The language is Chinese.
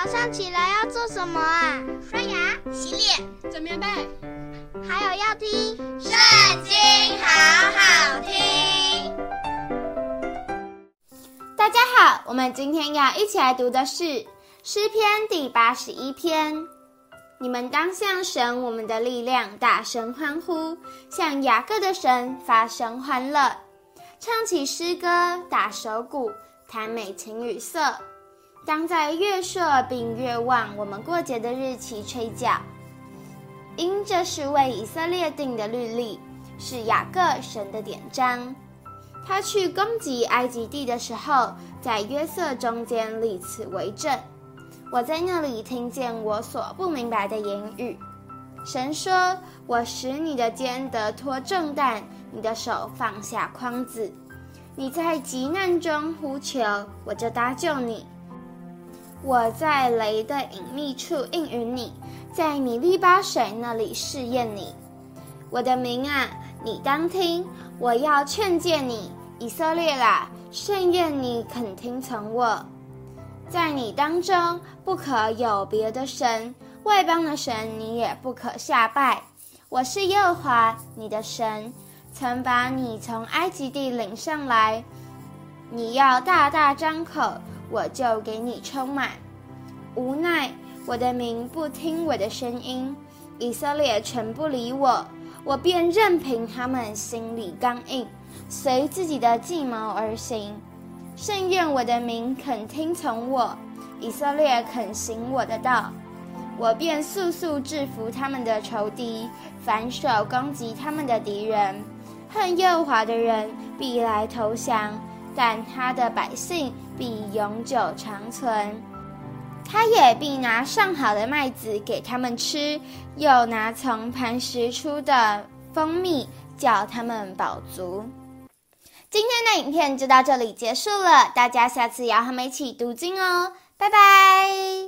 早上起来要做什么啊？刷牙、洗脸、整棉被，还有要听《圣经》，好好听。大家好，我们今天要一起来读的是诗篇第八十一篇。你们当向神我们的力量大声欢呼，向雅各的神发声欢乐，唱起诗歌，打手鼓，弹美琴与瑟。当在月朔并月望我们过节的日期吹角，因这是为以色列定的律例，是雅各神的典章。他去攻击埃及地的时候，在约瑟中间立此为证。我在那里听见我所不明白的言语。神说：“我使你的肩得脱重担，你的手放下筐子。你在急难中呼求，我就搭救你。”我在雷的隐秘处应允你，在米利巴水那里试验你。我的民啊，你当听，我要劝诫你，以色列啦，甚愿你肯听从我。在你当中不可有别的神，外邦的神你也不可下拜。我是耶和华你的神，曾把你从埃及地领上来。你要大大张口。我就给你充满。无奈我的民不听我的声音，以色列全不理我，我便任凭他们心里刚硬，随自己的计谋而行。甚愿我的民肯听从我，以色列肯行我的道，我便速速制服他们的仇敌，反手攻击他们的敌人。恨耶和华的人必来投降。但他的百姓必永久长存，他也必拿上好的麦子给他们吃，又拿从磐石出的蜂蜜叫他们饱足。今天的影片就到这里结束了，大家下次也要和我们一起读经哦，拜拜。